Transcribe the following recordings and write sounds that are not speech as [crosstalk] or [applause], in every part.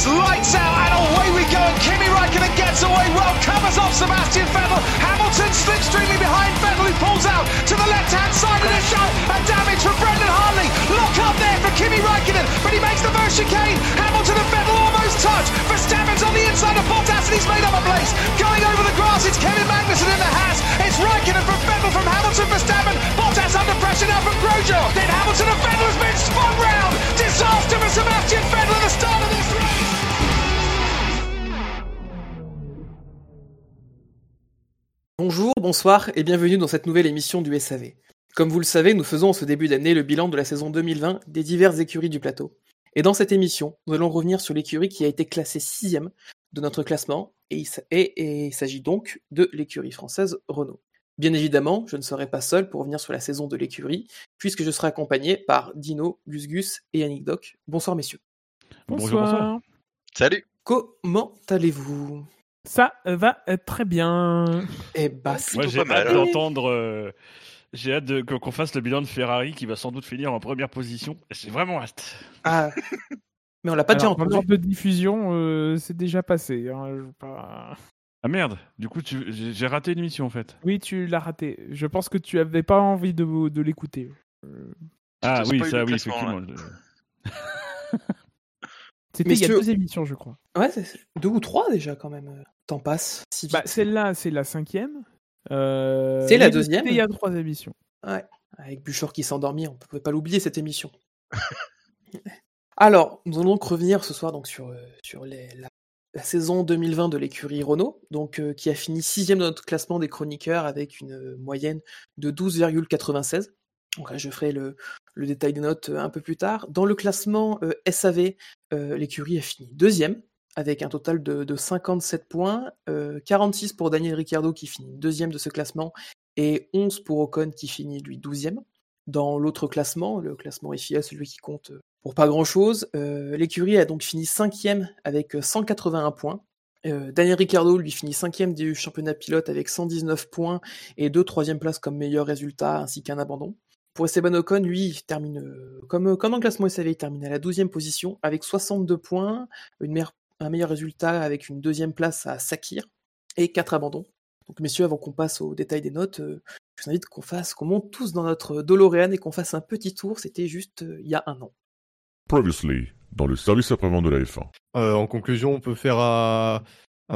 It's lights out and away we go. And Kimi Raikkonen gets away well, covers off Sebastian Vettel. Hamilton slipstreaming behind Vettel, who pulls out to the left-hand side of the shot. And damage from Brendan Hartley. Lock up there for Kimi Raikkonen, but he makes the first chicane. Hamilton and Vettel almost touch. Verstappen's on the inside of Bottas and he's made up a place. Going over the grass, it's Kevin Magnussen in the Haas. It's Raikkonen from Vettel from Hamilton, Verstappen. Bottas under pressure now from Grosjean. Then Hamilton and Vettel has been spun round. Disaster for Sebastian Vettel at the start of this race. Bonjour, bonsoir et bienvenue dans cette nouvelle émission du SAV. Comme vous le savez, nous faisons en ce début d'année le bilan de la saison 2020 des diverses écuries du plateau. Et dans cette émission, nous allons revenir sur l'écurie qui a été classée sixième de notre classement, et il s'agit donc de l'écurie française Renault. Bien évidemment, je ne serai pas seul pour revenir sur la saison de l'écurie, puisque je serai accompagné par Dino, Gus Gus et Yannick Doc. Bonsoir messieurs. Bonsoir. Bonjour, Salut. Comment allez-vous? Ça va très bien. Eh bah, Moi j'ai hâte d'entendre. Euh, j'ai hâte qu'on fasse le bilan de Ferrari qui va sans doute finir en première position. J'ai vraiment hâte. Ah. Mais on l'a pas déjà entendu. En de diffusion, euh, c'est déjà passé. Hein, ah merde, du coup j'ai raté une émission en fait. Oui, tu l'as raté. Je pense que tu avais pas envie de, de l'écouter. Euh, ah oui, ça oui, effectivement. C'était il y a deux émissions, je crois. Ouais, deux ou trois déjà quand même. Temps passe. bah, celle-là, c'est la cinquième. Euh, c'est la deuxième. Il y a trois émissions. Ouais. Avec Buchor qui s'endormit, on ne pouvait pas l'oublier cette émission. [laughs] Alors, nous allons donc revenir ce soir donc sur, euh, sur la, saison 2020 de l'écurie Renault, donc euh, qui a fini sixième dans notre classement des chroniqueurs avec une moyenne de 12,96. Donc je ferai le, détail des notes un peu plus tard. Dans le classement SAV, l'écurie a fini deuxième avec un total de, 57 points, 46 euh, pour Daniel Ricciardo qui finit deuxième de ce classement et 11 pour Ocon qui finit lui douzième. Dans l'autre classement, le classement FIA, celui qui compte euh, pour pas grand-chose, euh, l'écurie a donc fini cinquième avec 181 points. Daniel Ricciardo lui finit cinquième du championnat pilote avec 119 points et deux troisième places comme meilleur résultat ainsi qu'un abandon. Pour Esteban Ocon, lui, il termine comme, comme dans le classement SAV, il termine à la 12e position avec 62 points, une meilleure un meilleur résultat avec une deuxième place à Sakir et quatre abandons. Donc messieurs, avant qu'on passe au détail des notes, euh, je vous invite qu'on fasse, qu'on monte tous dans notre DeLorean et qu'on fasse un petit tour. C'était juste euh, il y a un an. Previously, dans le service après-vente de la F1. Euh, en conclusion, on peut faire un,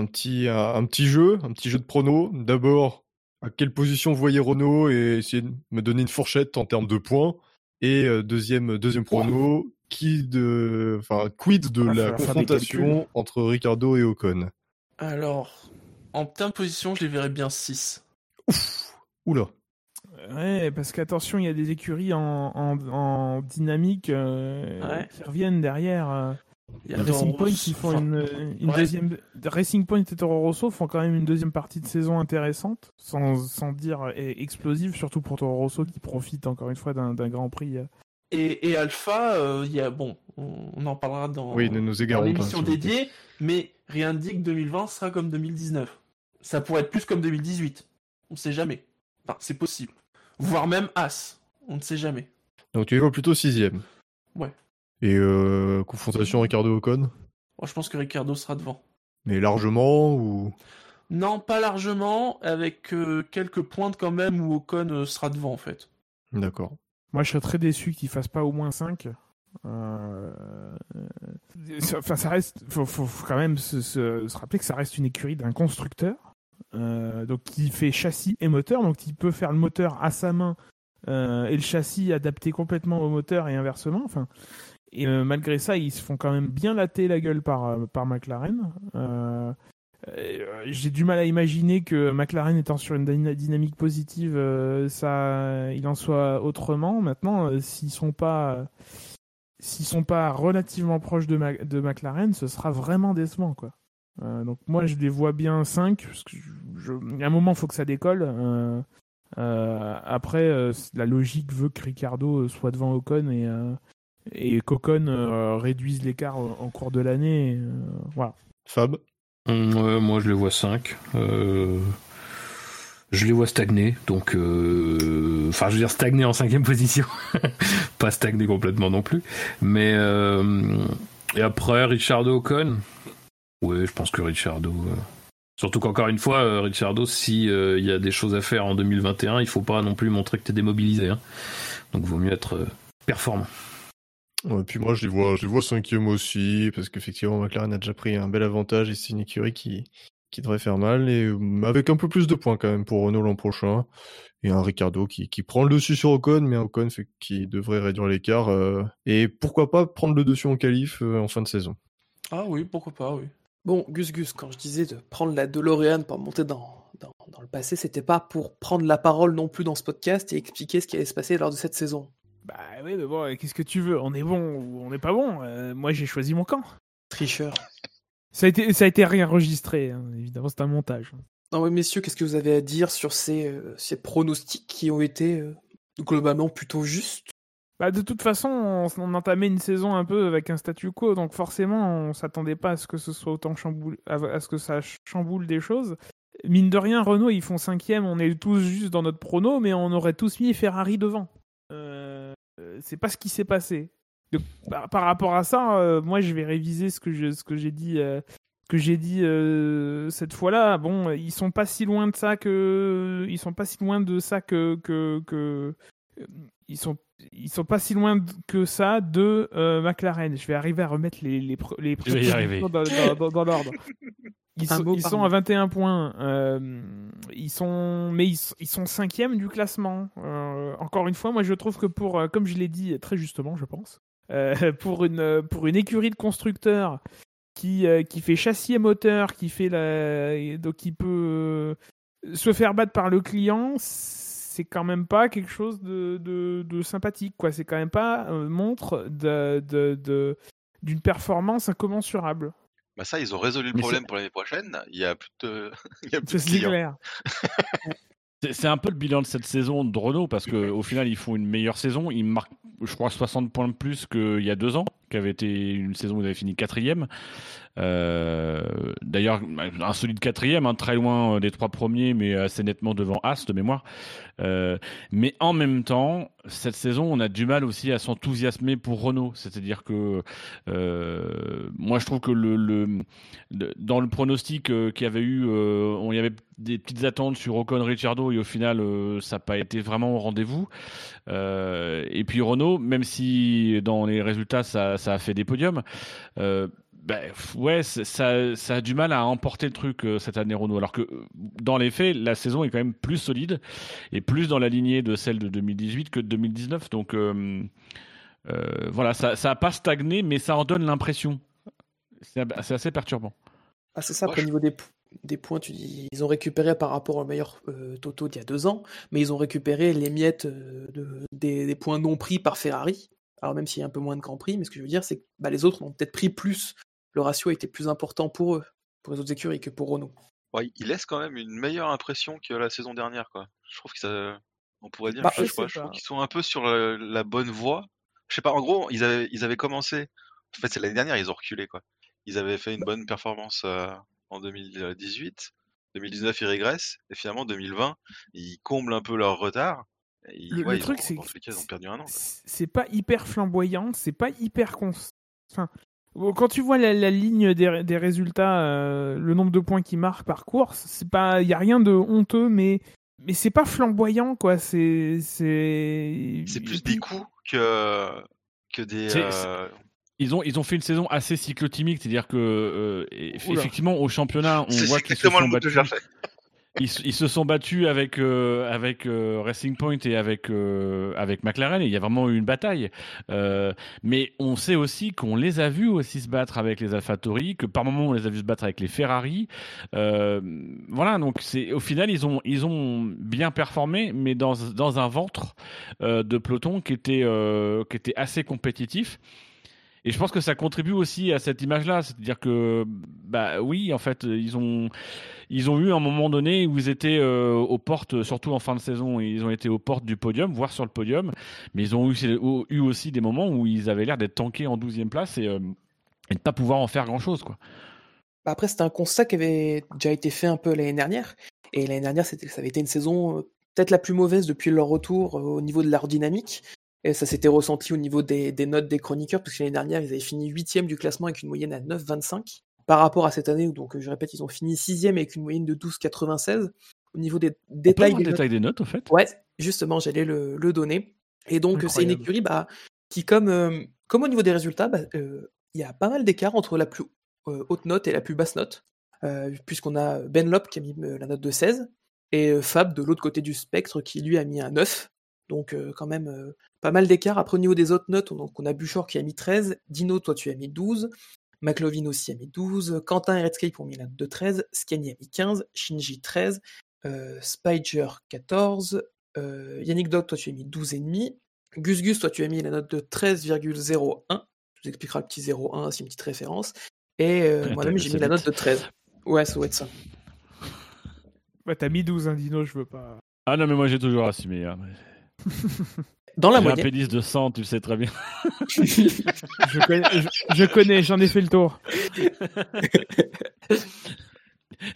petit, un, petit jeu, un petit jeu de pronos. D'abord, à quelle position vous voyez Renault et essayer de me donner une fourchette en termes de points. Et deuxième, deuxième prono, qui de, enfin, quid de la confrontation entre Ricardo et Ocon? Alors, en termes de position, je les verrais bien 6. Ouf, oula. Ouais, parce qu'attention, il y a des écuries en, en, dynamique euh, qui reviennent derrière. Euh. Il y a Racing Point qui font une, une deuxième. Racing Point et Toro Rosso font quand même une deuxième partie de saison intéressante, sans, sans dire explosive, surtout pour Toro Rosso qui profite encore une fois d'un grand prix euh, et, Alpha, euh, il y a, bon, on, en parlera dans, oui, nous l'émission dédiée, mais rien ne dit que 2020 sera comme 2019. Ça pourrait être plus comme 2018. On ne sait jamais. Enfin, c'est possible. Voire même As. On ne sait jamais. Donc tu es plutôt sixième. Ouais. Et euh, confrontation Ricardo Ocon Je pense que Ricardo sera devant. Mais largement ou? Non, pas largement, avec euh, quelques pointes quand même où Ocon sera devant en fait. D'accord. Moi, je serais très déçu qu'il fasse pas au moins 5. Euh... Enfin, ça reste. Faut, faut, quand même se, rappeler que ça reste une écurie d'un constructeur. Euh, donc, qui fait châssis et moteur. Donc, il peut faire le moteur à sa main euh, et le châssis adapté complètement au moteur et inversement. Enfin, et euh, malgré ça, ils se font quand même bien latter la gueule par, par McLaren. Euh, j'ai du mal à imaginer que McLaren étant sur une dynamique positive, euh, ça, il en soit autrement. Maintenant, euh, s'ils sont pas, s'ils sont pas relativement proches de, de McLaren, ce sera vraiment décevant, quoi. donc moi, je les vois bien 5 parce que je, un moment, il faut que ça décolle. après, la logique veut que Ricardo soit devant Ocon et et qu'Ocon réduise l'écart en cours de l'année. voilà. Fab Ouais, moi je les vois 5. Euh, je les vois stagner, donc euh, enfin je veux dire stagner en cinquième [laughs] position, pas stagner complètement non plus, mais euh, Et après, Richardo Ocon Oui, je pense que Richardo. euh, Surtout qu'encore une fois, euh, Richardo, si euh, il y a des choses à faire en 2021, il faut pas non plus montrer que tu es démobilisé. hein. Donc, vaut mieux être euh, performant. Ouais, puis moi, je les vois, je les vois cinquième aussi, parce qu'effectivement, McLaren a déjà pris un bel avantage et c'est une écurie qui, qui devrait faire mal, et avec un peu plus de points quand même pour Renault l'an prochain, et un Ricardo qui, qui prend le dessus sur Ocon, mais un Ocon fait, qui devrait réduire l'écart, euh, et pourquoi pas prendre le dessus en qualif euh, en fin de saison. Ah oui, pourquoi pas, oui. Bon, Gus Gus, quand je disais de prendre la DeLorean pour monter dans, dans, dans le passé, c'était pas pour prendre la parole non plus dans ce podcast et expliquer ce qui allait se passer lors de cette saison. Bah oui, mais bon, qu'est-ce que tu veux On est bon ou on n'est pas bon Euh, Moi, j'ai choisi mon camp. Tricheur. Ça a été, ça a été réenregistré, hein. évidemment, c'est un montage. Non, mais messieurs, qu'est-ce que vous avez à dire sur ces, euh, ces pronostics qui ont été euh, globalement plutôt justes? Bah, de toute façon, on, on entamait une saison un peu avec un statu quo, donc forcément, on s'attendait pas à ce que ce soit autant chamboule, à, à ce que ça chamboule des choses. Mine de rien, Renault, ils font cinquième, on est tous juste dans notre prono, mais on aurait tous mis Ferrari devant. Euh, euh, c'est pas ce qui s'est passé. Donc, par, rapport à ça, euh, moi, je vais réviser ce que j'ai dit. euh, que dit euh, cette fois-là, bon, ils sont pas si loin de ça que, ils sont pas si loin de ça que, que ils sont, ils sont pas si loin que ça de euh, McLaren. Je vais arriver à remettre les, les, les dans, dans- dans- dans l'ordre. [laughs] Ils, sont, ils sont à 21 points. euh, ils sont, mais ils, sont- ils sont cinquième du classement. Euh, encore une fois, moi je trouve que pour, comme je l'ai dit très justement, je pense, euh, [laughs] pour une pour une écurie de constructeurs qui euh, qui fait châssis et moteur, qui fait la, donc qui peut se faire battre par le client, c'est quand même pas quelque chose de, de, de sympathique, quoi. C'est quand même pas euh, montre de, de, de- d'une performance incommensurable. Bah ça, ils ont résolu le Mais problème pour l'année prochaine. Il y a plus de, [laughs] il y a plus Ça de c'est clients. clair. [laughs] C'est- C'est un peu le bilan de cette saison de Renault parce qu'au final ils font une meilleure saison. Ils marquent, je crois, 60 points de plus qu'il y a deux ans, qui avait été une saison où ils avaient fini quatrième. Euh, D'ailleurs, un solide quatrième, hein, très loin euh, des trois premiers, mais assez nettement devant As de mémoire. Euh, mais en même temps, cette saison, on a du mal aussi à s'enthousiasmer pour Renault. C'est-à-dire que moi, je trouve que le, dans le pronostic qu'il y avait eu, euh, on y avait des petites attentes sur Ocon, Ricciardo, et au final, ça n'a pas été vraiment au rendez-vous. Et puis Renault, même si dans les résultats, ça, ça a fait des podiums. Ben, ouais, ça, ça a du mal à emporter le truc euh, cette année Renault. Alors que dans les faits, la saison est quand même plus solide et plus dans la lignée de celle de 2018 que de 2019. Donc euh, euh, voilà, ça n'a pas stagné, mais ça en donne l'impression. C'est assez perturbant. Ah, c'est ça, après, au niveau des, points, tu dis, ils ont récupéré par rapport au meilleur euh, Toto d'il y a deux ans, mais ils ont récupéré les miettes euh, de, des, des points non pris par Ferrari. Alors, même s'il y a un peu moins de Grand Prix, mais ce que je veux dire, c'est que bah, les autres ont peut-être pris plus. Le ratio été plus important pour eux, pour les autres écuries, que pour Renault. Ouais, ils laissent quand même une meilleure impression que la saison dernière, quoi. Je trouve que ça, on pourrait dire, Bah, je, sais je pas, sais je trouve pas. qu'ils sont un peu sur la, la bonne voie. Je sais pas, en gros, ils avaient, ils avaient commencé. En fait, c'est l'année dernière, ils ont reculé, quoi. Ils avaient fait une bonne performance euh, en 2018. 2019, ils régressent. Et finalement, 2020, ils comblent un peu leur retard. Et ils- Le- le ouais, truc, c'est dans que tous les cas, ils ont perdu un an. c'est pas hyper flamboyant, c'est pas hyper cons. Enfin, quand tu vois la, la ligne des, des résultats, euh, le nombre de points qu'ils marquent par course, c'est pas, y a rien de honteux, mais mais c'est pas flamboyant quoi. C'est c'est. C'est plus des coups que, que des. Euh, Ils ont, ils ont fait une saison assez cyclotimique, c'est-à-dire que euh, effectivement au championnat, on voit c'est qu'ils se exactement le sont battus. Ils, ils se sont battus avec euh, avec euh, Racing Point et avec euh, avec McLaren et il y a vraiment eu une bataille. Euh, mais on sait aussi qu'on les a vus aussi se battre avec les AlphaTauri, que par moments on les a vus se battre avec les Ferrari. Euh, voilà, donc c'est au final ils ont ils ont bien performé, mais dans dans un ventre euh, de peloton qui était qui était assez compétitif. Et je pense que ça contribue aussi à cette image-là, c'est-à-dire que, bah oui, en fait, ils ont, ils ont eu un moment donné où ils étaient euh, aux portes, surtout en fin de saison, ils ont été aux portes du podium, voire sur le podium, mais ils ont eu, aussi des moments où ils avaient l'air d'être tankés en 12e place et, euh, de pas pouvoir en faire grand-chose, quoi. Bah, Après, c'était un constat qui avait déjà été fait un peu l'année dernière. Et l'année dernière, ça avait été une saison euh, peut-être la plus mauvaise depuis leur retour au niveau de l'aérodynamique. Et ça s'était ressenti au niveau des, des notes des chroniqueurs, parce que l'année dernière, ils avaient fini huitième du classement avec une moyenne à 9,25. Par rapport à cette année, où donc je répète, ils ont fini sixième avec une moyenne de 12,96. Au niveau des détails des le notes, détail des notes, au fait? Ouais, justement, j'allais le, le donner. Et donc, c'est une écurie bah, qui, comme, euh, comme au niveau des résultats, bah, euh, il y a pas mal d'écart entre la plus euh, haute note et la plus basse note, euh, puisqu'on a Ben Lop qui a mis euh, la note de 16, et euh, Fab de l'autre côté du spectre qui lui a mis un 9. Donc, euh, quand même, euh, pas mal d'écart. Après, au niveau des autres notes, on, donc, on a Buchor qui a mis 13, Dino, toi, tu as mis 12, McLovin aussi a mis 12, Quentin et Redscape ont mis la note de 13, Scanny a mis 15, Shinji 13, euh, Spider 14, euh, Yannick Dog, toi tu as mis 12,5. Gus Gus, toi tu as mis la note de 13,01. Je vous expliquerai le petit 0,1, c'est une petite référence. Et euh, Ouais, moi-même j'ai mis la note de 13. Ouais, ça doit être ça. Bah, t'as mis 12, hein, Dino, je veux pas. Ah non, mais moi j'ai toujours assumé. hein. Dans la J'ai un moyenne, pénis de 100, tu le sais très bien. [laughs] Je connais, je, je connais, j'en ai fait le tour. C'est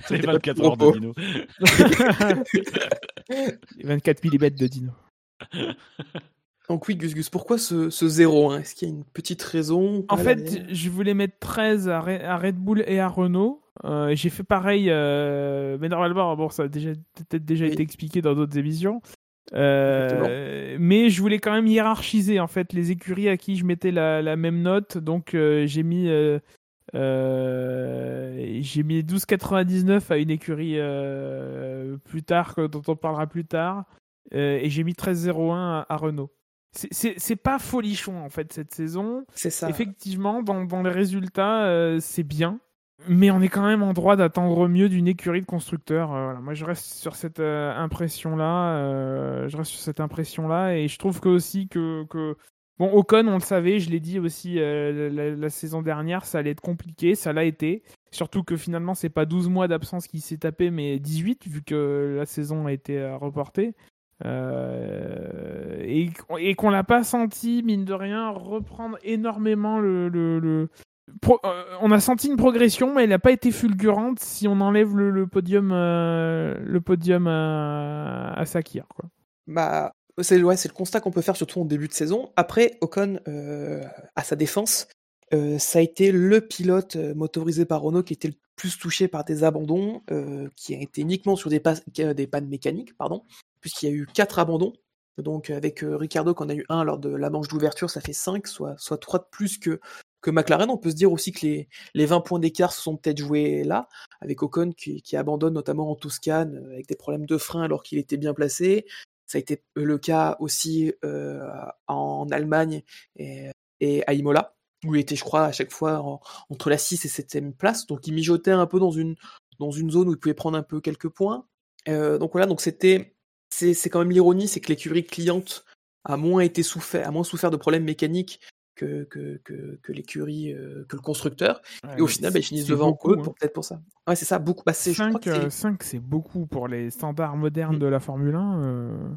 C'était pas 24 de heures de dino. Les 24 mm de Dino. [laughs] donc oui, Gus Gus, pourquoi ce, ce 0,1 Est-ce qu'il y a une petite raison? En fait, je voulais mettre 13 à, Re- à Red Bull et à Renault. Euh, J'ai fait pareil, euh, mais normalement, bon, ça a déjà peut-être déjà Oui. été expliqué dans d'autres émissions. Euh, mais je voulais quand même hiérarchiser en fait les écuries à qui je mettais la, la même note. Donc euh, j'ai mis euh, euh, j'ai mis 12,99 à une écurie euh, plus tard dont on parlera plus tard Euh, et j'ai mis 13,01 à, à Renault. C'est- pas folichon en fait cette saison. C'est ça. Effectivement, dans, dans les résultats, euh, c'est bien. Mais on est quand même en droit d'attendre mieux d'une écurie de constructeurs. Euh. Moi, je reste sur cette euh, impression-là. euh, je reste sur cette impression-là. Et je trouve que aussi que, que... Bon, Ocon, on le savait, je l'ai dit aussi la, saison dernière, ça allait être compliqué. Ça l'a été. Surtout que finalement, c'est pas 12 mois d'absence qui s'est tapé, mais 18, vu que la saison a été reportée. Et, et qu'on l'a pas senti, mine de rien, reprendre énormément le- Euh, on a senti une progression, mais elle n'a pas été fulgurante si on enlève le, le podium, euh, podium à, Sakir. Bah, c'est le constat qu'on peut faire surtout en début de saison. Après, Ocon, euh, à sa défense, euh, ça a été le pilote euh, motorisé par Renault qui était le plus touché par des abandons, euh, qui a été uniquement sur des, euh, pannes mécaniques, pardon, puisqu'il y a eu quatre abandons. Donc avec euh, Ricardo, qu'on a eu un lors de la manche d'ouverture, ça fait 5, soit, soit 3 de plus que, que McLaren. On peut se dire aussi que les, les 20 points d'écart se sont peut-être joués là, avec Ocon qui, abandonne notamment en Toscane euh, avec des problèmes de frein alors qu'il était bien placé. Ça a été le cas aussi euh, en Allemagne et, à Imola, où il était, je crois, à chaque fois en- entre la 6 et 7 place. Donc il mijotait un peu dans une, dans une zone où il pouvait prendre un peu quelques points. Euh, donc voilà, donc c'était. C'est quand même l'ironie, c'est que l'écurie cliente a moins été souffert, a moins souffert de problèmes mécaniques que, que, que, que l'écurie, euh, que le constructeur. et au final, bah, ils finissent devant beaucoup, eux hein. pour peut-être pour ça. Ouais, c'est ça, beaucoup. Bah, c'est, je crois 5, que c'est- c'est beaucoup pour les standards modernes Mm. de la Formule 1. euh,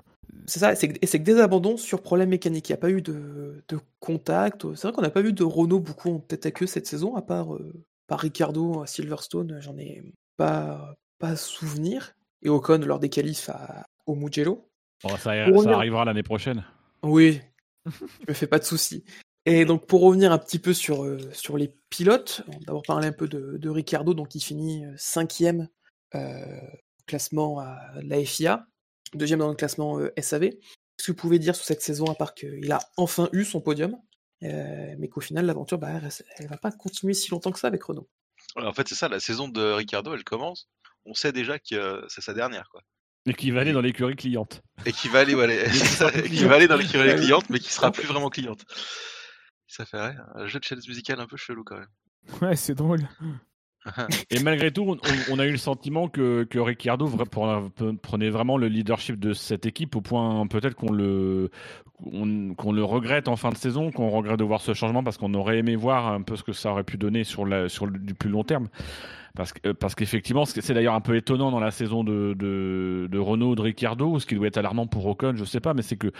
C'est ça, c'est que, et c'est que des abandons sur problème mécanique. Il n'y a pas eu de, de contact. C'est vrai qu'on n'a pas vu de Renault beaucoup en tête à queue cette saison, à part, euh, par Ricardo à Silverstone, j'en ai pas, pas souvenir. Et Ocon lors des qualifs à- au Mugello. Bon, ça, arrivera l'année prochaine. Oui, je me fais pas de soucis. Et donc pour revenir un petit peu sur, euh, sur les pilotes, on va d'abord parler un peu de, de Ricardo, donc il finit euh, cinquième euh, au classement à la FIA, deuxième dans le classement euh, SAV. Qu'est-ce que vous pouvez dire sur cette saison à part qu'il a enfin eu son podium, euh, mais qu'au final l'aventure, bah, elle, elle va pas continuer si longtemps que ça avec Renault? Ouais, En fait, c'est ça, la saison de Ricardo, elle commence. On sait déjà que euh, c'est sa dernière, quoi. Et qui [laughs] [laughs] va aller dans l'écurie cliente. Et qui va aller, ouais, aller- qui va aller dans l'écurie cliente, mais qui sera plus vraiment cliente. Ça fait ouais, un jeu de chaise musicale un peu chelou quand même. Ouais, c'est drôle. [laughs] Et malgré tout, on, on a eu le sentiment que, que Ricciardo pre- prenait vraiment le leadership de cette équipe au point peut-être qu'on le, qu'on qu'on le regrette en fin de saison, qu'on regrette de voir ce changement parce qu'on aurait aimé voir un peu ce que ça aurait pu donner sur, la, sur le, du plus long terme. Parce que- euh, parce qu'effectivement, ce que- c'est d'ailleurs un peu étonnant dans la saison de, de, de Renault, de Ricciardo, ce qui doit être alarmant pour Ocon, je sais pas, mais c'est que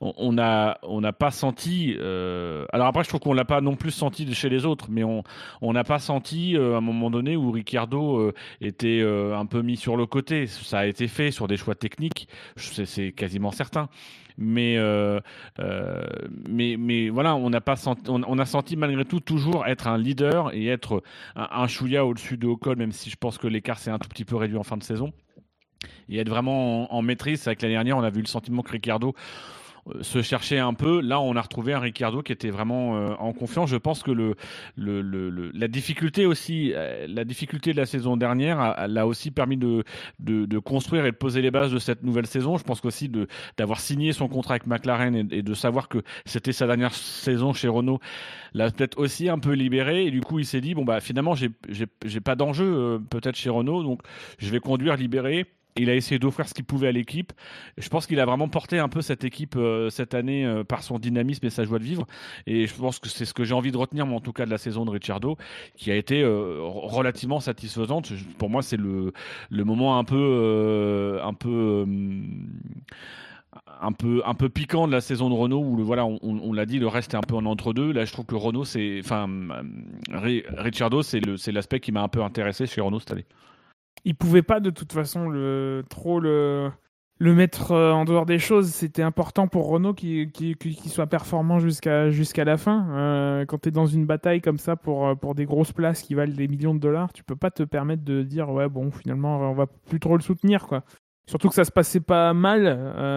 on on a on n'a pas senti. euh, Alors après, je trouve qu'on l'a pas non plus senti chez les autres, mais on on n'a pas senti euh, à un moment donné où Ricciardo euh, était euh, un peu mis sur le côté. Ça a été fait sur des choix techniques, c'est c'est quasiment certain. Mais, euh, euh, mais, mais voilà, on, pas senti, on, a senti malgré tout toujours être un leader et être un, un au-dessus de Ocon, même si je pense que l'écart s'est un tout petit peu réduit en fin de saison. Et être vraiment en, en maîtrise, c'est vrai que l'année dernière, on a vu le sentiment que Ricciardo euh, se cherchait un peu. Là, on a retrouvé un Ricciardo qui était vraiment euh, en confiance. Je pense que la difficulté aussi, euh, la difficulté de la saison dernière l'a aussi permis de, construire et de poser les bases de cette nouvelle saison. Je pense qu'aussi d'avoir signé son contrat avec McLaren et, et de savoir que c'était sa dernière saison chez Renault l'a peut-être aussi un peu libéré. Et du coup, il s'est dit bon bah finalement, j'ai pas d'enjeu euh, peut-être chez Renault, donc je vais conduire libéré. Il a essayé d'offrir ce qu'il pouvait à l'équipe. Je pense qu'il a vraiment porté un peu cette équipe euh, cette année euh, par son dynamisme et sa joie de vivre. Et je pense que c'est ce que j'ai envie de retenir, en tout cas, de la saison de Ricciardo, qui a été euh, relativement satisfaisante. Pour moi, c'est le, le moment un peu, un peu, un peu, un peu piquant de la saison de Renault où le, voilà, on, on- l'a dit, le reste est un peu en entre-deux. Là, je trouve que Renault, c'est, enfin, Ri- Ricciardo, c'est c'est l'aspect qui m'a un peu intéressé chez Renault cette année. Il pouvait pas de toute façon le trop le le mettre euh, en dehors des choses. C'était important pour Renault qu'il soit performant jusqu'à jusqu'à la fin. Euh, quand tu es dans une bataille comme ça pour euh, pour des grosses places qui valent des millions de dollars, tu peux pas te permettre de dire ouais bon finalement on va plus trop le soutenir quoi. Surtout que ça se passait pas mal.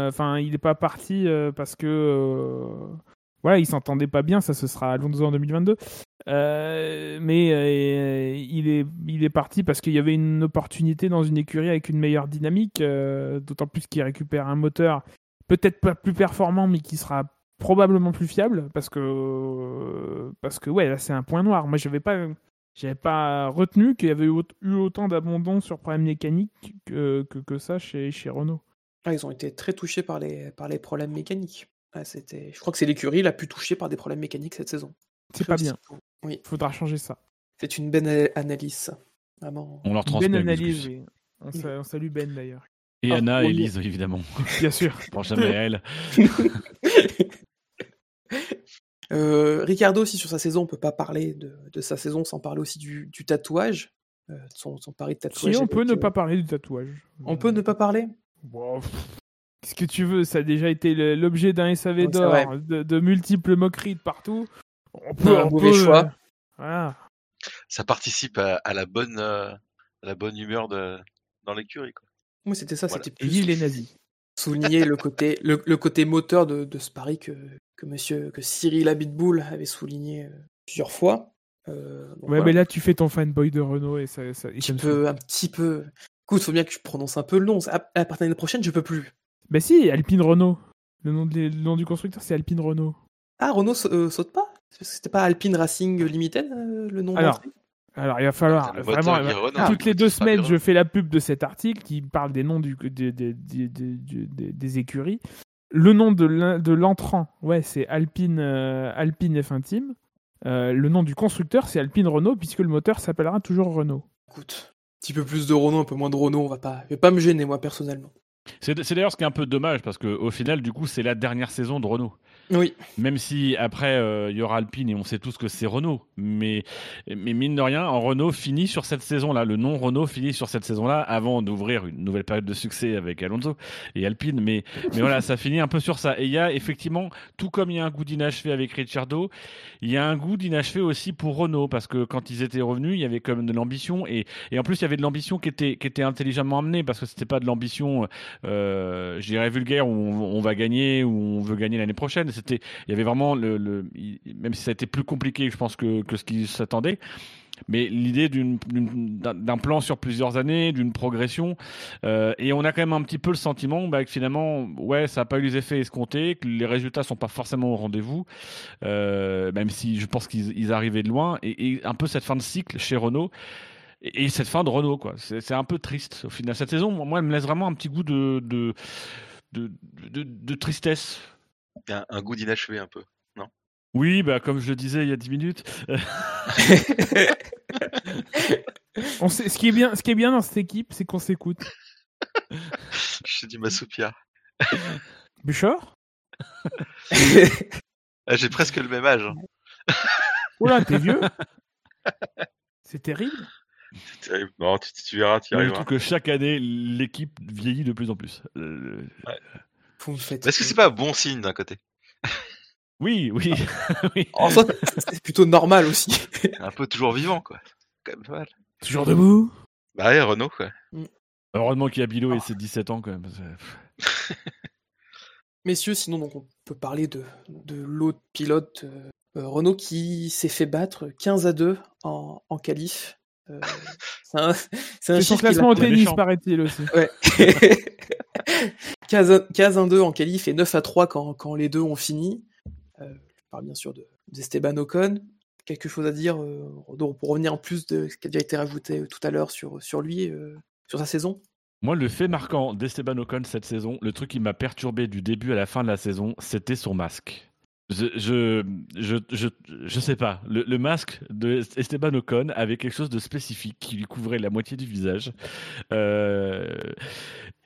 Enfin, il est pas parti parce que voilà, il s'entendait pas bien. Ça, ce sera Alonso en 2022. Euh, mais euh, il, est, il est parti parce qu'il y avait une opportunité dans une écurie avec une meilleure dynamique, euh, d'autant plus qu'il récupère un moteur peut-être pas plus performant, mais qui sera probablement plus fiable parce que parce que ouais là c'est un point noir. Moi j'avais pas pas retenu qu'il y avait eu, aut- eu autant d'abandon sur problème mécanique que, que, que ça chez, chez Renault. Ah, ils ont été très touchés par les, par les problèmes mécaniques. C'était... Je crois que c'est l'écurie la plus touchée par des problèmes mécaniques cette saison. C'est Très pas bien. aussi. Oui, Faudra changer ça. c'est une bonne ana- analyse. ça. Vraiment. On leur Une transmet. bonne le analyse. oui. On, sa- on salue Ben d'ailleurs. Et Ah, Anna et oui. Elise, évidemment. [laughs] Bien sûr. Je pense jamais à elle. [laughs] Euh, Ricardo aussi sur sa saison, on peut pas parler de, de sa saison sans parler aussi du, du tatouage, euh, son, son pari de tatouage. Si on peut ne euh, pas parler du tatouage. On peut ne pas parler? Qu'est-ce que tu veux Ça a déjà été l'objet d'un SAV Oui, d'or, de, de multiples moqueries de partout. On peut, Un on mauvais peut, choix. euh, voilà. Ça participe à, à la bonne, euh, à la bonne humeur de, dans l'écurie. Moi, c'était ça, Voilà. c'était Et plus vive les nazis. souligner le côté, le, le côté moteur de, de ce pari que, que monsieur, que Cyril Abitboul avait souligné euh, plusieurs fois. Euh, donc Ouais, voilà. mais là, tu fais ton fanboy de Renault et ça. ça et un ça petit peu, un petit peu. Écoute, faut bien que je prononce un peu le nom. À, à partir de l'année prochaine, je peux plus. Bah si, Alpine Renault. Le nom, de- le nom du constructeur, c'est Alpine Renault. Ah, Renault euh, saute pas? C'était pas Alpine Racing Limited, euh, le nom Alors, d'entrée? Alors, il va falloir Le vraiment. Renault, toutes les tu deux semaines, je fais la pub de cet article qui parle des noms du, des, des, des, des- des- des écuries. Le nom de l'entrant, ouais, c'est Alpine, euh, Alpine F1 Team. Euh, le nom du constructeur, c'est Alpine Renault, puisque le moteur s'appellera toujours Renault. Écoute, un petit peu plus de Renault, un peu moins de Renault, on va pas, je vais pas me gêner moi personnellement. C'est d'ailleurs ce qui est un peu dommage parce qu'au final, du coup, c'est la dernière saison de Renault. Oui, Même si après euh, il y aura Alpine et on sait tous que c'est Renault, mais mais mine de rien, en Renault finit sur cette saison-là. Le nom Renault finit sur cette saison-là avant d'ouvrir une nouvelle période de succès avec Alonso et Alpine. Mais mais voilà, ça finit un peu sur ça. Et il y a effectivement, tout comme il y a un goût d'inachevé avec Ricciardo, il y a un goût d'inachevé aussi pour Renault parce que quand ils étaient revenus, il y avait quand même de l'ambition et et en plus il y avait de l'ambition qui était qui était intelligemment amenée parce que c'était pas de l'ambition, euh, je dirais vulgaire où on, on va gagner ou on veut gagner l'année prochaine. C'était il y avait vraiment le, même si ça a été plus compliqué je pense que, que ce qui s'attendait mais l'idée d'un plan sur plusieurs années d'une progression euh, et on a quand même un petit peu le sentiment bah, que finalement ouais ça n'a pas eu les effets escomptés que les résultats sont pas forcément au rendez-vous euh, même si je pense qu'ils ils arrivaient de loin. Et, un peu cette fin de cycle chez Renault et, et cette fin de Renault quoi. C'est un peu triste au final. Cette saison moi elle me laisse vraiment un petit goût de de, de, tristesse un, un goût d'inachevé un peu. oui, bah, comme je le disais il y a 10 minutes. [laughs] On sait, ce, qui est bien, ce qui est bien dans cette équipe, c'est qu'on s'écoute. [laughs] Je dis ma soupia. [laughs] Bouchard Ah, J'ai presque le même âge. hein. Oula, t'es vieux? C'est terrible. C'est terrible. Non, tu, tu verras, tu y arriveras. trouve que chaque année, l'équipe vieillit de plus en plus. Euh, Vous me faites. Est-ce que c'est pas un bon signe d'un côté? Oui, oui. [laughs] oui. En soi, c'est plutôt normal aussi. Un peu toujours vivant, quoi. C'est quand même pas mal. Toujours debout? Bah ouais, Renault, quoi. Heureusement qu'il y a Bilo et ses 17 ans quand même. Messieurs, sinon donc on peut parler de, de l'autre pilote euh, euh, Renault qui s'est fait battre 15 à 2 en, en qualif. Euh, [laughs] c'est un, c'est son classement au tennis, paraît-il aussi. [laughs] Ouais. [laughs] 15 1-2 en qualif et 9 à 3 quand, quand les deux ont fini. Euh, je parle bien sûr de- d'Esteban Ocon. Quelque chose à dire euh, donc, pour revenir en plus de ce qui a déjà été rajouté tout à l'heure sur, sur lui, euh, sur sa saison Moi, le fait marquant d'Esteban Ocon cette saison, le truc qui m'a perturbé du début à la fin de la saison, c'était son masque. Je, je, je, je, je sais pas. Le, masque de Esteban Ocon avait quelque chose de spécifique qui lui couvrait la moitié du visage. Euh,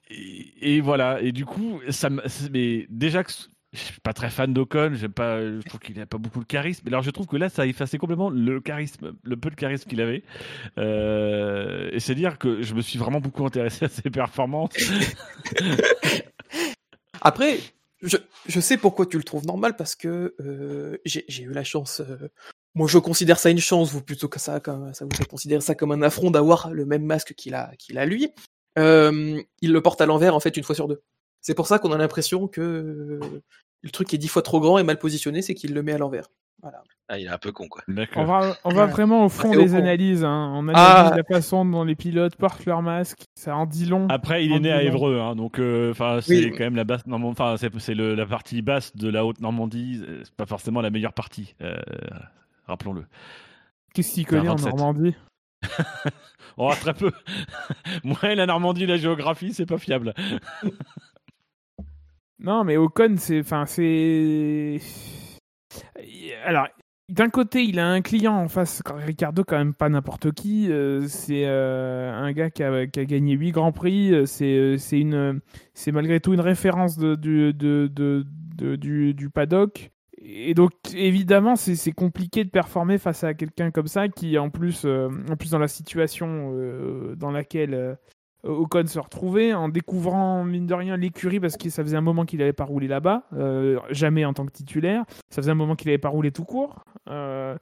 et, voilà. Et du coup, ça mais déjà que je suis pas très fan d'Ocon, j'aime pas, je trouve qu'il a pas beaucoup de charisme. Alors je trouve que là, ça a effacé complètement le charisme, le peu de charisme qu'il avait. Euh, et c'est dire que je me suis vraiment beaucoup intéressé à ses performances. [laughs] Après, je, sais pourquoi tu le trouves normal parce que euh, j'ai eu la chance. euh, moi, je considère ça une chance, vous plutôt que ça, comme ça vous faites considérer ça comme un affront d'avoir le même masque qu'il a, qu'il a lui. Euh, il le porte à l'envers en fait une fois sur deux. C'est pour ça qu'on a l'impression que euh, le truc est dix fois trop grand et mal positionné, c'est qu'il le met à l'envers. Voilà. Ah, il est un peu con, quoi. On va, on va Ouais. vraiment au fond des analyses. Hein. On analyse Ah. la façon dont les pilotes portent leur masque. Ça en dit long. Après, il est né à Évreux, hein, donc euh, enfin c'est Oui. quand même la basse. Enfin, c'est la partie basse de la haute Normandie. euh, C'est pas forcément la meilleure partie. euh, Rappelons-le. Qu'est-ce qu'il connaît en 27. Normandie? [laughs] Oh, très peu. [laughs] Moi, la Normandie, la géographie, c'est pas fiable. Non, mais Ocon, c'est. Enfin, c'est. Alors, d'un côté, il a un client en face. Ricardo, quand même pas n'importe qui. euh, c'est euh, un gars qui a, gagné 8 grands prix. euh, C'est euh, c'est malgré tout une référence du, paddock. Et donc, évidemment, c'est compliqué de performer face à quelqu'un comme ça qui, en plus, euh, en plus dans la situation euh, dans laquelle euh, Ocon se retrouvait, en découvrant, mine de rien, l'écurie, parce que ça faisait un moment qu'il n'avait pas roulé là-bas, euh, jamais en tant que titulaire. Ça faisait un moment qu'il n'avait pas roulé tout court. Euh,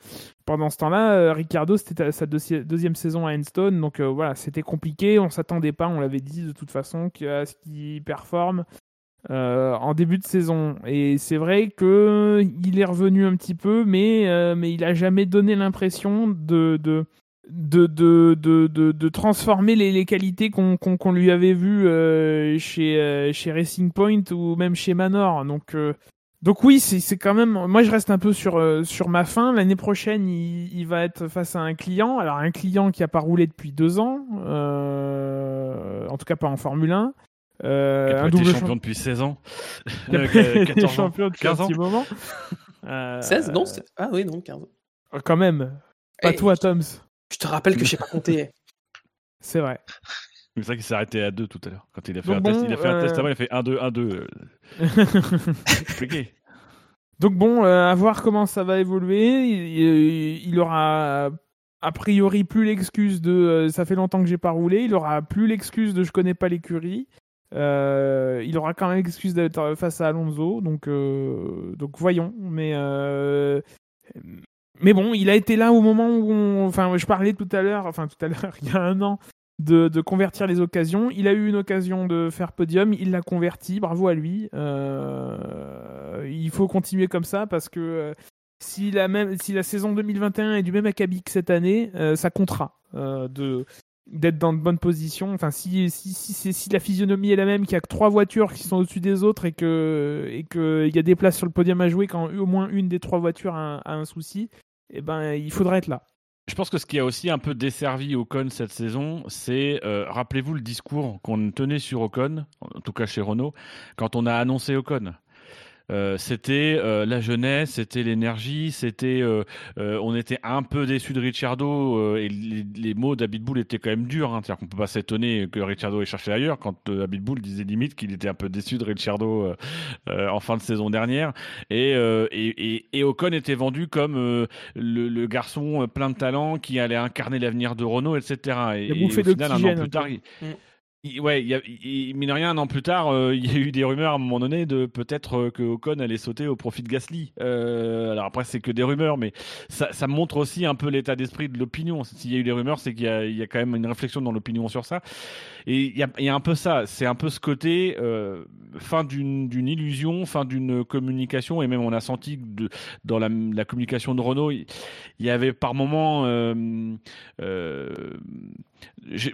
pendant ce temps-là, euh, Ricardo, c'était sa deuxi- deuxième saison à Enstone, donc euh, voilà, c'était compliqué. On s'attendait pas, on l'avait dit de toute façon, qu'à ce qu'il performe euh, en début de saison. Et c'est vrai que il est revenu un petit peu, mais, euh, mais il a jamais donné l'impression de, de, de, de, de, de, de transformer les, les qualités qu'on qu'on qu'on lui avait vues euh, chez, euh, chez Racing Point ou même chez Manor. Donc, euh, donc oui, c'est c'est quand même. Moi, je reste un peu sur, euh, sur ma fin. L'année prochaine, il, il va être face à un client. Alors, un client qui a pas roulé depuis deux ans, euh, en tout cas pas en Formule 1. Euh, Il a un double champion champ- depuis 16 ans. qui [laughs] a Euh, pas été 14 ans. champion depuis un 15 ans. petit moment. Euh, 16 Non Ah oui, non, 15. Quand même. Pas Eh, toi, Toms. Je te rappelle que je sais pas compter. [laughs] C'est vrai. C'est vrai qu'il s'est arrêté à 2 tout à l'heure. Quand il a fait, Donc un, test, bon, il a fait un test euh, avant, il a fait 1, 2, 1, 2. Compliqué. Donc bon, euh, à voir comment ça va évoluer. Il, il- il aura a priori plus l'excuse de euh, ça fait longtemps que j'ai pas roulé. Il aura plus l'excuse de je connais pas l'écurie. Euh, il aura quand même l'excuse d'être face à Alonso. Donc euh, donc voyons. Mais euh, mais bon, il a été là au moment où on... enfin je parlais tout à l'heure, enfin tout à l'heure [laughs] il y a un an. De, de convertir les occasions. Il a eu une occasion de faire podium, il l'a converti, bravo à lui. Euh, il faut continuer comme ça parce que euh, si, la même, si la saison 2021 est du même acabit que cette année, euh, ça comptera euh, de d'être dans de bonnes positions. Enfin, si, si, si, si, la physionomie est la même, qu'il y a que trois voitures qui sont au-dessus des autres et que et que il y a des places sur le podium à jouer quand au moins une des trois voitures a un souci, eh ben il faudra être là. Je pense que ce qui a aussi un peu desservi Ocon cette saison, c'est, euh, rappelez-vous le discours qu'on tenait sur Ocon, en tout cas chez Renault, quand on a annoncé Ocon. Euh, c'était euh, la jeunesse, c'était l'énergie, c'était, euh, on était un peu déçus de Ricciardo euh, et les, les mots d'Abitbull étaient quand même durs. Hein, C'est-à-dire qu'on peut pas s'étonner que Ricciardo ait cherché ailleurs quand Abitbull disait limite qu'il était un peu déçu de Ricciardo euh, en fin de saison dernière. Et, et, et, et Ocon était vendu comme le, le garçon plein de talent qui allait incarner l'avenir de Renault, etc. Et, et au final, un an plus tard, il, Mm. Il- ouais, il y a, rien, un an plus tard, euh, il y a eu des rumeurs à un moment donné de peut-être euh, que Ocon allait sauter au profit de Gasly. Euh, alors après, c'est que des rumeurs, mais ça, montre aussi un peu l'état d'esprit de l'opinion. S'il y a eu des rumeurs, c'est qu'il y, a- quand même une réflexion dans l'opinion sur ça. Et il y a, un peu ça, c'est un peu ce côté fin d'une illusion, fin d'une communication, et même on a senti que dans la, la communication de Renault, il, y avait par moments,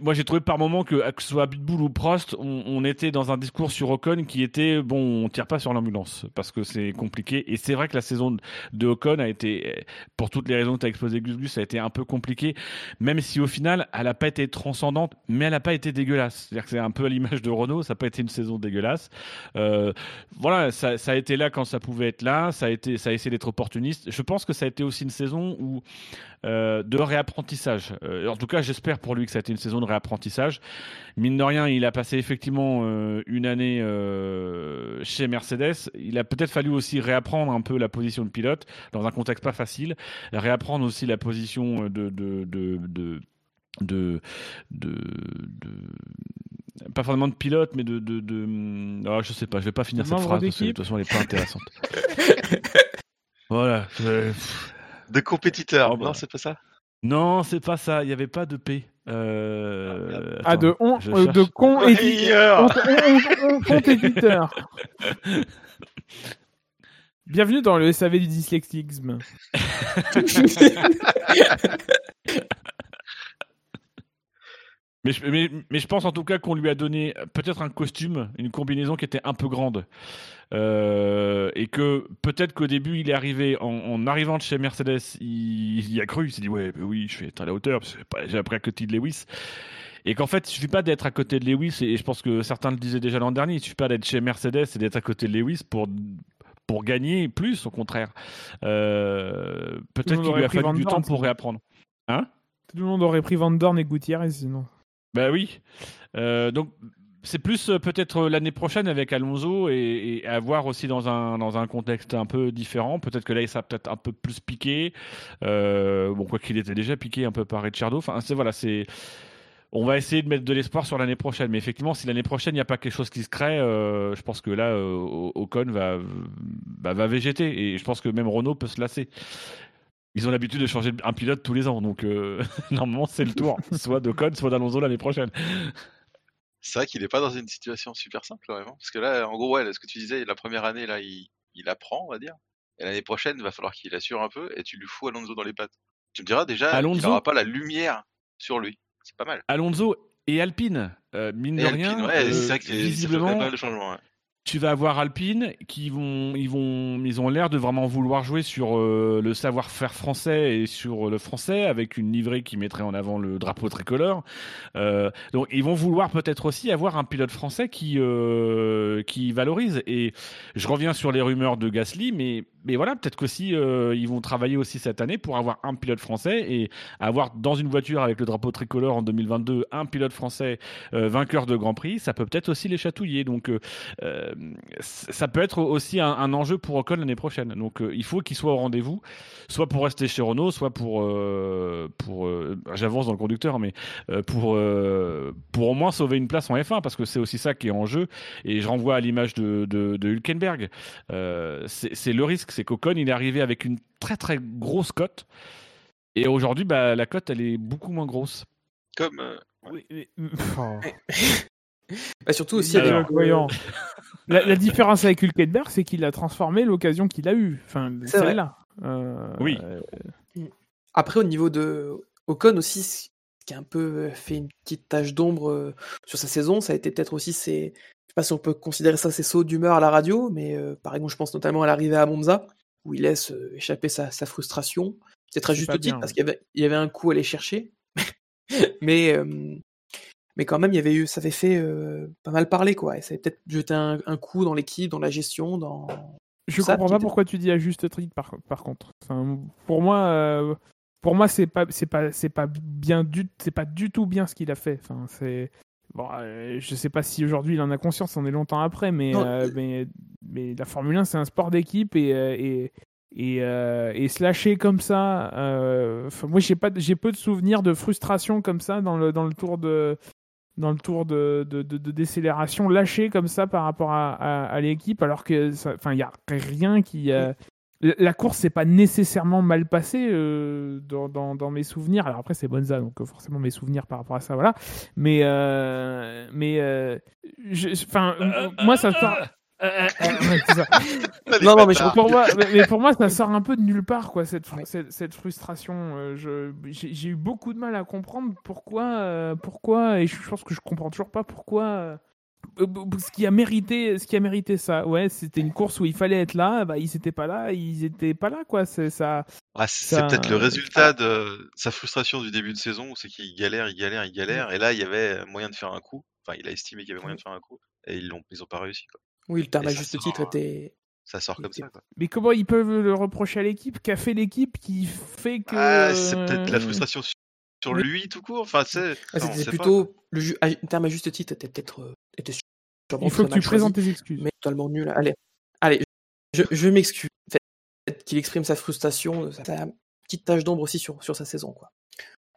moi j'ai trouvé par moments que que ce soit Pitbull ou Prost, on, était dans un discours sur Ocon qui était bon, on tire pas sur l'ambulance parce que c'est compliqué. Et c'est vrai que la saison de- Ocon a été, pour toutes les raisons que tu as exposées, Gus Gus, ça a été un peu compliqué, même si au final, elle n'a pas été transcendante, mais elle n'a pas été dégueulasse. C'est-à-dire que c'est un peu à l'image de Renault, ça n'a pas été une saison dégueulasse. Euh, voilà, ça, ça a été là quand ça pouvait être là, ça a, été, ça a essayé d'être opportuniste. Je pense que ça a été aussi une saison où, euh, de réapprentissage. Euh, en tout cas, j'espère pour lui que ça a été une saison de réapprentissage. Mine de rien, il a passé effectivement euh, une année euh, chez Mercedes. Il a peut-être fallu aussi réapprendre un peu la position de pilote dans un contexte pas facile, réapprendre aussi la position de de de de de, de, de- pas forcément de pilote, mais de de, de... Ah, je sais pas, je vais pas finir cette phrase parce que de toute façon elle est pas intéressante. [laughs] voilà. je- De compétiteurs. Oh, bah. Non, c'est pas ça? Non, c'est pas ça. Il n'y avait pas de P. Euh... Ah, de, on, euh, de con compte éditeur. [laughs] Bienvenue dans le SAV du dyslexisme. [laughs] Mais je, mais, mais je pense en tout cas qu'on lui a donné peut-être un costume, une combinaison qui était un peu grande. Euh, et que peut-être qu'au début, il est arrivé, en, en arrivant de chez Mercedes, il, il y a cru, il s'est dit Ouais, mais oui, je vais être à la hauteur, j'ai appris à côté de Lewis. Et qu'en fait, il suffit pas d'être à côté de Lewis, et, et je pense que certains le disaient déjà l'an dernier, il suffit pas d'être chez Mercedes et d'être à côté de Lewis pour, pour gagner plus, au contraire. Euh, peut-être qu'il lui a fallu du temps pour réapprendre. Hein? Tout le monde aurait pris Van Dorn et Gutiérrez sinon. Bah oui. Euh, donc c'est plus euh, peut-être euh, l'année prochaine avec Alonso et, à voir aussi dans un dans un contexte un peu différent. Peut-être que là il sera peut-être un peu plus piqué. Bon quoi qu'il était déjà piqué un peu par Ricciardo. Enfin c'est voilà c'est on va essayer de mettre de l'espoir sur l'année prochaine. Mais effectivement, si l'année prochaine, il n'y a pas quelque chose qui se crée, je pense que là, Ocon va, bah, va végéter. Et je pense que même Renault peut se lasser. Ils ont l'habitude de changer un pilote tous les ans. Donc, euh, [laughs] normalement, c'est le tour. [laughs] Soit d'Ocon, soit d'Alonso l'année prochaine. C'est vrai qu'il n'est pas dans une situation super simple, vraiment. Parce que là, en gros, ouais, ce que tu disais, la première année, là, il, il apprend, on va dire. Et l'année prochaine, il va falloir qu'il assure un peu et tu lui fous Alonso dans les pattes. Tu me diras déjà, il Alonso n'aura pas la lumière sur lui. C'est pas mal. Alonso et Alpine, euh, mine Et de Alpine, rien, ouais, euh, c'est vrai que c'est- ça fait visiblement, pas mal de changements. ouais. Tu vas avoir Alpine qui vont, ils vont, ils ont l'air de vraiment vouloir jouer sur euh, le savoir-faire français et sur le français avec une livrée qui mettrait en avant le drapeau tricolore. Euh, donc ils vont vouloir peut-être aussi avoir un pilote français qui, euh, qui valorise. Et je reviens sur les rumeurs de Gasly, mais mais voilà, peut-être qu'aussi ils vont travailler aussi cette année pour avoir un pilote français et avoir dans une voiture avec le drapeau tricolore en 2022 un pilote français vainqueur de Grand Prix, ça peut peut-être aussi les chatouiller. Donc ça peut être aussi un, un enjeu pour Ocon l'année prochaine. Donc euh, il faut qu'il soit au rendez-vous, soit pour rester chez Renault, soit pour euh, pour euh, j'avance dans le conducteur, mais euh, pour euh, pour au moins sauver une place en F1 parce que c'est aussi ça qui est en jeu. Et je renvoie à l'image de, de, de Hülkenberg. Euh, c'est le risque, c'est qu'Ocon il est arrivé avec une très très grosse cote. Et aujourd'hui, bah, la cote, elle est beaucoup moins grosse. Comme. euh, Oui, mais- [laughs] Oh. [laughs] Bah, surtout aussi Alors, avec, euh. La, la différence avec Hülkenberg, c'est qu'il a transformé l'occasion qu'il a eue. Enfin, C'est vrai. celle-là. Euh, Oui. euh, Après, au niveau de Ocon aussi, ce qui a un peu fait une petite tache d'ombre euh, sur sa saison, ça a été peut-être aussi ses. Je sais pas si on peut considérer ça ses sauts d'humeur à la radio, mais euh, par exemple, je pense notamment à l'arrivée à Monza, où il laisse euh, échapper sa, sa frustration. Peut-être à C'est juste pas titre, bien, parce qu'il y avait, il y avait un coup à aller chercher. [laughs] mais, euh, mais quand même, il y avait eu, ça avait fait euh, pas mal parler, quoi. Et ça avait peut-être jeté un, un coup dans l'équipe, dans la gestion, dans. Je Ça, comprends pas pourquoi tu dis à juste titre par, par contre. Enfin, pour moi, euh, pour moi c'est pas c'est pas c'est pas bien du c'est pas du tout bien ce qu'il a fait. Enfin, c'est bon, euh, je sais pas si aujourd'hui il en a conscience, on est longtemps après, mais euh, mais mais la Formule 1 c'est un sport d'équipe et et et, euh, et se lâcher comme ça. euh, moi j'ai pas j'ai peu de souvenirs de frustration comme ça dans le dans le tour de dans le tour de, de, de- de décélération, lâché comme ça par rapport à, à- à l'équipe, alors que, enfin, il y a rien qui. euh, la- course s'est pas nécessairement mal passée euh, dans, dans, dans mes souvenirs. Alors après c'est Bonza, donc euh, forcément mes souvenirs par rapport à ça, voilà. Mais euh, mais enfin moi ça c'est ça. [laughs] Les Non, non, mais je pour moi, mais, mais pour moi, ça sort un peu de nulle part, quoi, cette, fr- cette, cette frustration. Euh, je- J'ai eu beaucoup de mal à comprendre pourquoi, euh, pourquoi, et je pense que je comprends toujours pas pourquoi. euh, euh, ce qui a mérité, ce qui a mérité ça, ouais, c'était une course où il fallait être là, bah ils étaient pas là, ils étaient pas là, quoi. C'est ça. Ah, c'est Ça- peut-être le résultat de sa frustration du début de saison, où c'est qu'il galère, il galère, il galère, et là il y avait moyen de faire un coup. Enfin, il a estimé qu'il y avait moyen de faire un coup, et ils l'ont, ils ont pas réussi. Quoi. Oui, le terme à juste sort, titre euh, était. Ça sort comme ça. Quoi. Mais comment ils peuvent le reprocher à l'équipe Qu'a fait l'équipe qui fait que Ah, c'est peut-être la euh, frustration sur, lui tout court. Enfin, c'est. Ah, on C'était pas, plutôt. le, ju- à- le terme à juste titre était peut-être. euh, était Il faut que tu présentes tes excuses. Mais totalement nul. Allez, allez je, je m'excuse. Peut-être qu'il exprime sa frustration, sa sa petite tache d'ombre aussi sur, sur sa saison. quoi.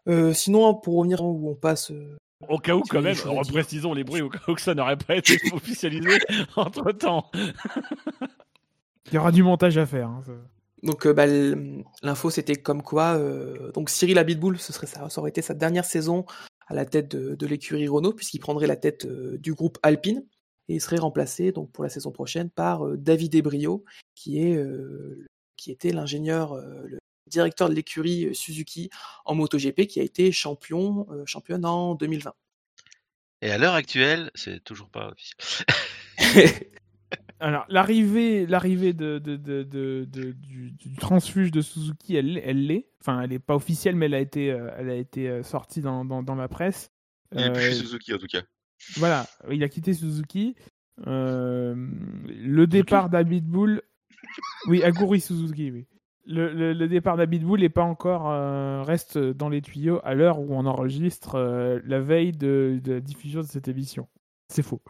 Euh, sinon, pour revenir où on passe. euh, Au cas où, Tu quand même, reprécisons les bruits au cas où que ça n'aurait pas été [laughs] officialisé [laughs] entre temps. Il y aura du montage à faire. hein, ça. Donc euh, bah, l'info c'était comme quoi euh, donc Cyril Abitboul ce serait ça, ça aurait été sa dernière saison à la tête de, de l'écurie Renault puisqu'il prendrait la tête euh, du groupe Alpine et il serait remplacé donc pour la saison prochaine par euh, David Ebrio qui est euh, qui était l'ingénieur euh, le directeur de l'écurie euh, Suzuki en MotoGP qui a été champion euh, championne en 2020. Et à l'heure actuelle, c'est toujours pas officiel. Alors, l'arrivée, l'arrivée de, de, de, de- de- du, du transfuge de Suzuki, elle, elle l'est. Enfin, elle n'est pas officielle, mais elle a été, euh, elle a été sortie dans, dans, dans la presse. Il est plus Euh, chez Suzuki en tout cas. Voilà, il a quitté Suzuki. Euh, le départ d'Abitbull. Oui, Aguri Suzuki, oui. Le, le, le départ d'Abitbull n'est pas encore. euh, reste dans les tuyaux à l'heure où on enregistre euh, la veille de, de la diffusion de cette émission. C'est faux.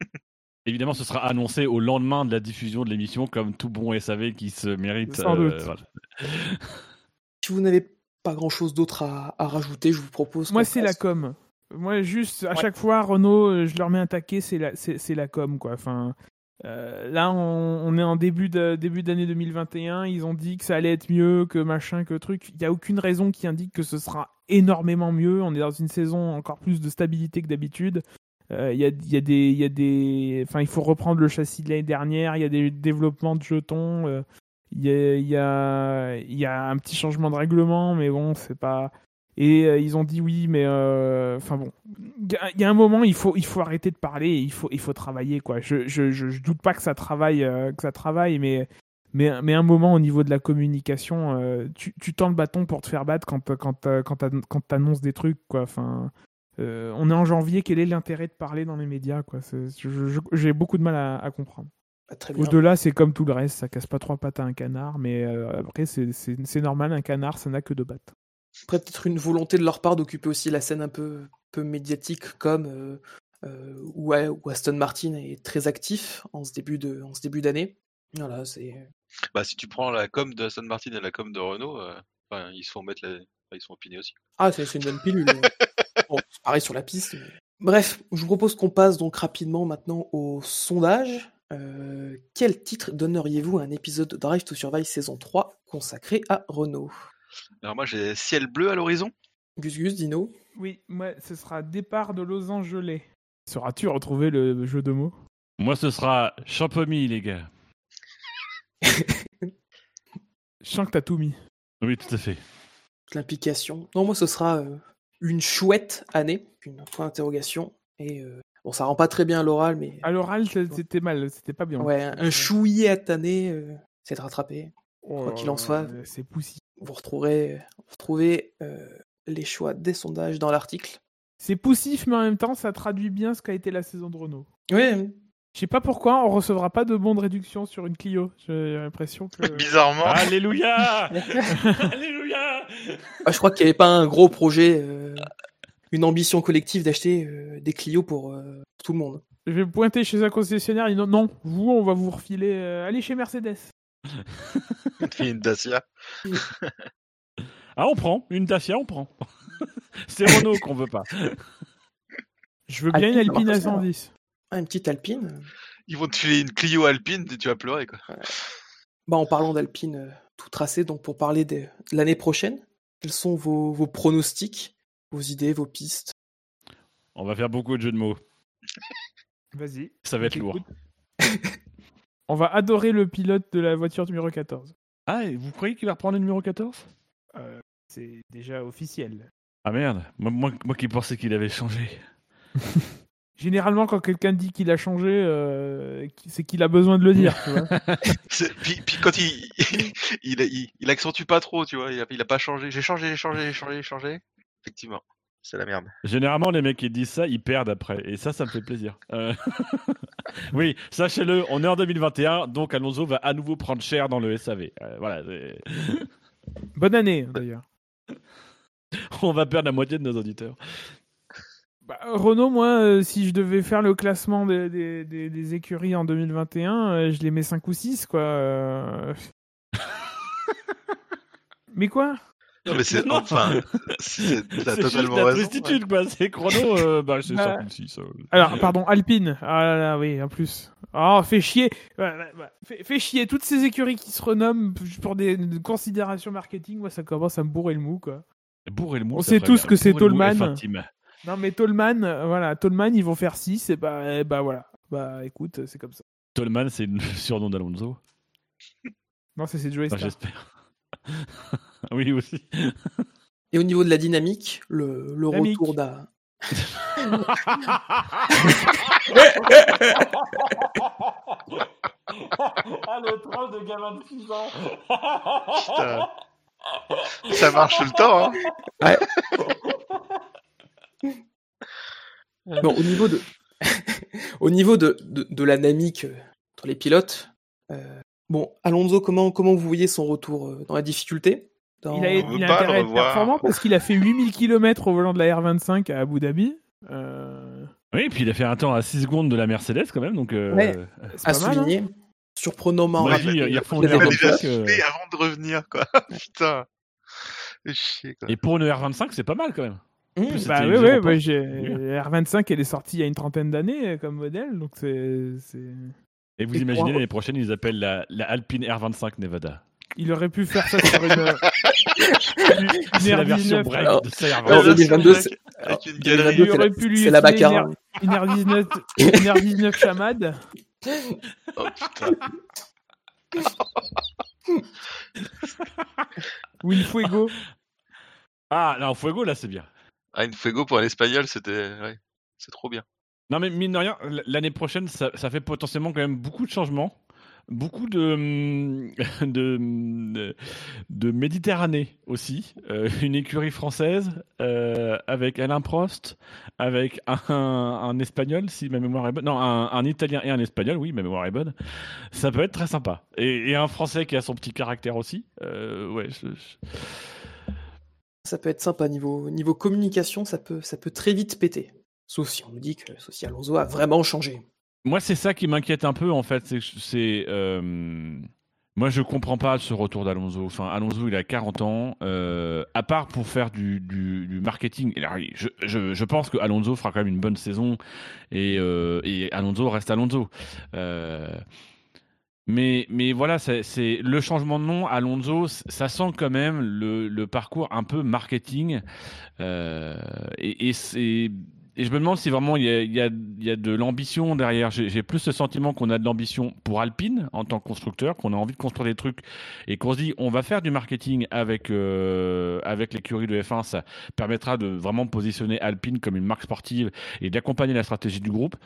[laughs] Évidemment, ce sera annoncé au lendemain de la diffusion de l'émission, comme tout bon SAV qui se mérite. Sans doute. voilà. [laughs] si vous n'avez pas grand chose d'autre à, à rajouter, je vous propose. Moi, c'est la com. Moi, juste, à Ouais. chaque fois, Renault, euh, je leur mets un taquet, c'est la, c'est la com, quoi. Enfin, euh, là, on, est en début, début d'année 2021. Ils ont dit que ça allait être mieux, que machin, que truc. Il n'y a aucune raison qui indique que ce sera énormément mieux. On est dans une saison encore plus de stabilité que d'habitude. Euh, Il y, a, y a des, y a des, enfin, il faut reprendre le châssis de l'année dernière. Il y a des développements de jetons. euh, Il y, a, y, a, y a un petit changement de règlement, mais bon, c'est pas. Et euh, ils ont dit oui, mais euh, enfin bon, il y a- il y, a un moment, il faut, il faut arrêter de parler, et il faut, il faut travailler quoi. Je, je, je, je doute pas que ça travaille, euh, que ça travaille, mais, mais, mais un moment au niveau de la communication, euh, tu, tu tends le bâton pour te faire battre quand, quand, quand, t'an- quand t'annonces des trucs quoi. Enfin, euh, on est en janvier, quel est l'intérêt de parler dans les médias quoi? J'ai beaucoup de mal à, à comprendre. Ah. Au-delà, c'est comme tout le reste, ça casse pas trois pattes à un canard, mais euh, après, c'est normal, un canard, ça n'a que deux pattes. Peut-être une volonté de leur part d'occuper aussi la scène un peu, peu médiatique, comme euh, euh, où, Aston Martin est très actif en ce début de, en ce début d'année. Voilà, c'est. Bah, si tu prends la com de Aston Martin et la com de Renault, euh, enfin, ils se font mettre enfin, ils se font opiner aussi. Ah, c'est une bonne pilule. [laughs] bon, pareil sur la piste. mais- Bref, je vous propose qu'on passe donc rapidement maintenant au sondage. Euh, quel titre donneriez-vous à un épisode de Drive to Survive saison 3 consacré à Renault? Alors moi j'ai ciel bleu à l'horizon. Gus Gus, Dino Oui, moi, ce sera départ de Los Angeles. Sauras-tu retrouver le jeu de mots? Moi, ce sera Champomy, les gars. [laughs] Je sens que t'as tout mis. Oui, tout à fait. l'implication. Non, moi, ce sera euh, une chouette année, une point d'interrogation. Et euh, bon, ça rend pas très bien à l'oral, mais À l'oral, c'était mal, c'était pas bien. ouais, un chouillet à tanner, euh, c'est de rattraper. Oh quoi qu'il en soit. là, C'est poussi. Vous retrouverez, vous retrouvez euh, les choix des sondages dans l'article. C'est poussif, mais en même temps, ça traduit bien ce qu'a été la saison de Renault. Oui, Je sais pas pourquoi, on recevra pas de bons de réduction sur une Clio. J'ai l'impression que. [laughs] Bizarrement. Alléluia [laughs] Alléluia Ah, je crois qu'il n'y avait pas un gros projet, euh, une ambition collective d'acheter euh, des Clio pour euh, tout le monde. Je vais pointer chez un concessionnaire, il dit non, non, vous, on va vous refiler. euh, allez chez Mercedes. [laughs] Une Dacia. Ah, on prend. Une Dacia, on prend. [laughs] C'est Renault qu'on veut pas. Je veux bien une Alpine, à marche pas, 110. Ah, une petite Alpine. Ils vont te filer une Clio Alpine et tu vas pleurer quoi. Bah, en parlant d'Alpine euh, tout tracé, donc pour parler de l'année prochaine, quels sont vos, vos pronostics, vos idées, vos pistes? On va faire beaucoup de jeux de mots. Vas-y. Ça va être lourd. [laughs] On va adorer le pilote de la voiture numéro 14. Ah, et vous croyez qu'il va reprendre le numéro 14 Euh, c'est déjà officiel. Ah merde, moi, moi, moi qui pensais qu'il avait changé. [laughs] Généralement, quand quelqu'un dit qu'il a changé, euh, c'est qu'il a besoin de le dire. tu vois. [laughs] C'est- Puis, puis quand il, [laughs] il, il, il accentue pas trop, tu vois, il a, il a pas changé. J'ai changé, j'ai changé, j'ai changé, j'ai changé. Effectivement, c'est la merde. Généralement, les mecs qui disent ça, ils perdent après. Et ça, ça me fait plaisir. Euh, [laughs] oui, sachez-le, on est en 2021, donc Alonso va à nouveau prendre cher dans le SAV. Euh, voilà, Bonne année, d'ailleurs. [laughs] on va perdre la moitié de nos auditeurs. Bah, Renault, moi, euh, si je devais faire le classement des, des- des- des écuries en 2021, euh, je les mets 5 ou 6, quoi. euh. [laughs] Mais quoi? Non, mais c'est enfin, c'est [laughs] t'as C'est juste totalement la raison. tristitude, quoi. C'est chrono, euh, bah, c'est Bah, 56. euh. Alors, pardon, Alpine. Ah là là, oui, en plus. Oh, fait chier. Ouais, ouais. Fait, fait chier. Toutes ces écuries qui se renomment pour des, des considérations marketing, moi, ça commence à me bourrer le mou, quoi. Bourre et le mou. On ça sait tous bien. que c'est Bourre et le mou, Tollman. F1 team. Non, mais Tollman, euh, voilà, Tollman, ils vont faire 6, et bah, et bah voilà. Bah, écoute, c'est comme ça. Tollman, c'est le [laughs] surnom d'Alonso. Non, ça, c'est Joey Star. j'espère. [laughs] [laughs] oui, aussi. Et au niveau de la dynamique, le, le Dynamique. retour d'un. ah, le troll de gamin de 6 ans. Putain. Ça marche tout le temps, hein. Bon, au niveau de, [laughs] au niveau de, de, de la dynamique euh, entre les pilotes, euh, bon, Alonso, comment, comment vous voyez son retour euh, dans la difficulté? Dans... Il a, il a intérêt à être performant parce qu'il a fait 8000 km au volant de la R25 à Abu Dhabi. Euh, Oui, puis il a fait un temps à 6 secondes de la Mercedes quand même, donc. euh, Ouais. c'est à pas mal, hein. souligner. Surprenamment Ouais, rapide. ils- ils refont Il y a une des R25, bonnes Il a choses. euh, avant de revenir, quoi. [laughs] Putain. C'est chier, quoi. Et pour une R25, c'est pas mal quand même. Mmh. plus, Bah oui, oui, bah, j'ai- R25 elle est sortie il y a une trentaine d'années euh, comme modèle, donc c'est. c'est- Et vous Et imaginez l'année prochaine, ils appellent la, la Alpine R25 Nevada. Il aurait pu faire ça sur une. [laughs] une C'est la version R19. break Alors, de sa R25. alors, 2022, c'est- Avec une 2022, galerie. Il aurait la- pu lui c'est la Baccarat. Une, R- une R19, une R19 chamade. Oh putain. [laughs] Ou une Fuego. Ah, non, Fuego, là, c'est bien. Ah, une Fuego pour un espagnol, c'était. Ouais. C'est trop bien. Non, mais mine de rien, l'année prochaine, ça, ça fait potentiellement quand même beaucoup de changements. Beaucoup de, hum, [laughs] hum, de Méditerranée aussi. Euh, une écurie française euh, avec Alain Prost, avec un, Espagnol, si ma mémoire est bonne. Non, un, Italien et un Espagnol, oui, ma mémoire est bonne. Ça peut être très sympa. Et, un Français qui a son petit caractère aussi. Euh, ouais, Ça peut être sympa niveau, communication, ça peut, très vite péter. Sauf si on nous dit que si Alonso a vraiment changé. Moi, c'est ça qui m'inquiète un peu, en fait. C'est, euh, moi, je comprends pas ce retour d'Alonso. Enfin, Alonso, il a 40 ans. euh, à part pour faire du, marketing. Je, pense que Alonso fera quand même une bonne saison. Et, euh, Alonso reste Alonso. Mais, mais voilà, c'est, le changement de nom, Alonso, ça sent quand même le, parcours un peu marketing. Et, et c'est. Et je me demande si vraiment il y a, il y a- il y a de l'ambition derrière. J'ai plus ce sentiment qu'on a de l'ambition pour Alpine en tant que constructeur, qu'on a envie de construire des trucs et qu'on se dit on va faire du marketing avec, euh, avec l'écurie de F1. Ça permettra de vraiment positionner Alpine comme une marque sportive et d'accompagner la stratégie du groupe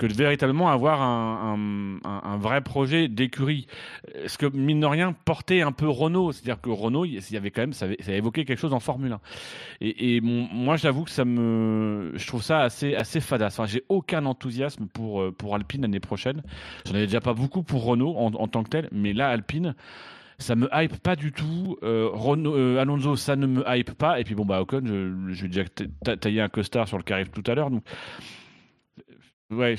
que de véritablement avoir un, un- vrai projet d'écurie. Ce que, mine de rien, portait un peu Renault. C'est-à-dire que Renault, il y avait quand même, ça, avait- ça évoquait quelque chose en Formule 1. Et, moi, j'avoue que ça me, je trouve ça assez, assez fadasse. Enfin, j'ai aucun enthousiasme pour, euh, pour Alpine l'année prochaine. J'en avais déjà pas beaucoup pour Renault en, tant que tel, mais là, Alpine, ça me hype pas du tout. Euh, euh, Alonso, ça ne me hype pas. Et puis bon, bah Ocon, je, je vais déjà ta- ta- tailler un costard sur le carré tout à l'heure. Donc, ouais.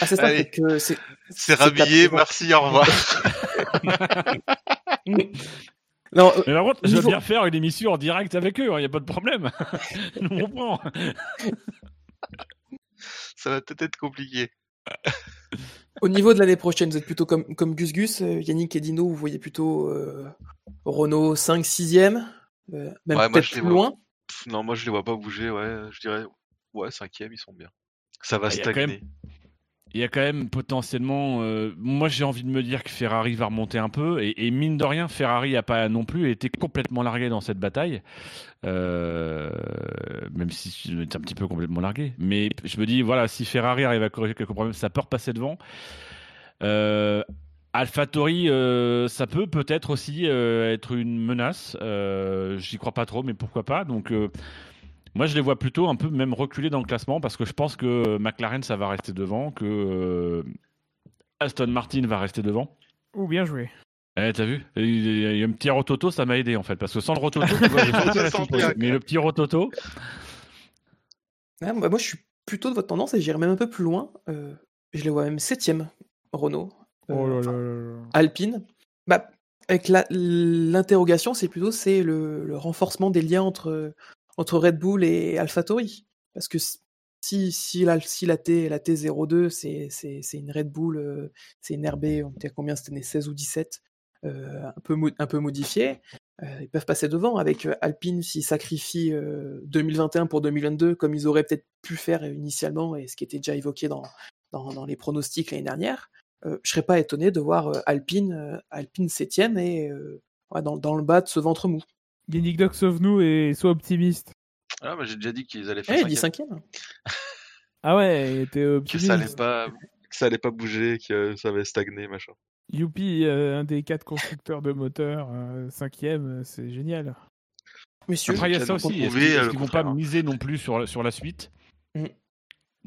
Ah, c'est ça, Allez. c'est que c'est. C'est ta rhabillé, merci, au revoir. [laughs] Non, euh, Mais par contre, je veux Niveau- bien faire une émission en direct avec eux, il n'y a pas de problème. [laughs] On comprend. Ça va peut-être être compliqué. Au niveau de l'année prochaine, vous êtes plutôt comme, comme Gus Gus, euh, Yannick et Dino, vous voyez plutôt euh, Renault 5, 6e, euh, même Ouais, peut-être je les plus vois. loin. Non, moi je les vois pas bouger, ouais. Je dirais, ouais, cinquième, ils sont bien. Ça va Ah, il y a quand stagner. Il y a quand même potentiellement. euh, moi, j'ai envie de me dire que Ferrari va remonter un peu. Et, et mine de rien, Ferrari n'a pas non plus été complètement largué dans cette bataille. Euh, même si c'est un petit peu complètement largué. Mais je me dis, voilà, si Ferrari arrive à corriger quelques problèmes, ça peut repasser devant. Euh, AlphaTauri, euh, ça peut peut-être aussi être une menace. J'y crois pas trop, mais pourquoi pas. Donc. Moi, je les vois plutôt un peu même reculer dans le classement parce que je pense que McLaren, ça va rester devant, que euh, Aston Martin va rester devant. Oh, bien joué. Eh, t'as vu? Il y a un petit rototo, ça m'a aidé en fait. Parce que sans le rototo, tu vois, [laughs] bien, mais le petit rototo, Ah, bah, moi, je suis plutôt de votre tendance et j'irai même un peu plus loin. Euh, je les vois même 7e, Renault. Euh, Oh là enfin, là là là. Alpine. Bah, avec la- l'interrogation, c'est plutôt c'est le, le renforcement des liens entre, entre Red Bull et AlphaTauri. Parce que si, la, si la, T, la T02, c'est une Red Bull, euh, c'est une RB, on était à combien C'était né 16 ou 17, euh, un, peu un modifiée. euh, ils peuvent passer devant avec Alpine s'ils sacrifient euh, 2021 pour 2022 comme ils auraient peut-être pu faire initialement et ce qui était déjà évoqué dans, les pronostics l'année dernière je serais pas étonné de voir Alpine, Alpine 7ème et dans le bas de ce ventre mou. Yannick Doc, sauve-nous et sois optimiste. Ah, bah, j'ai déjà dit qu'ils allaient Eh, faire il dit cinquième. 5ème. [laughs] Ah ouais, t'es que optimiste. ça allait pas, que ça allait pas bouger, que ça allait stagner, machin. Youpi, euh, un des quatre constructeurs de moteurs, euh, cinquième, c'est génial. Messieurs, Après, il y a Ils ça aussi. Est-ce prouvé, qu'ils euh, vont pas contraire. miser non plus sur, sur la suite? Mm.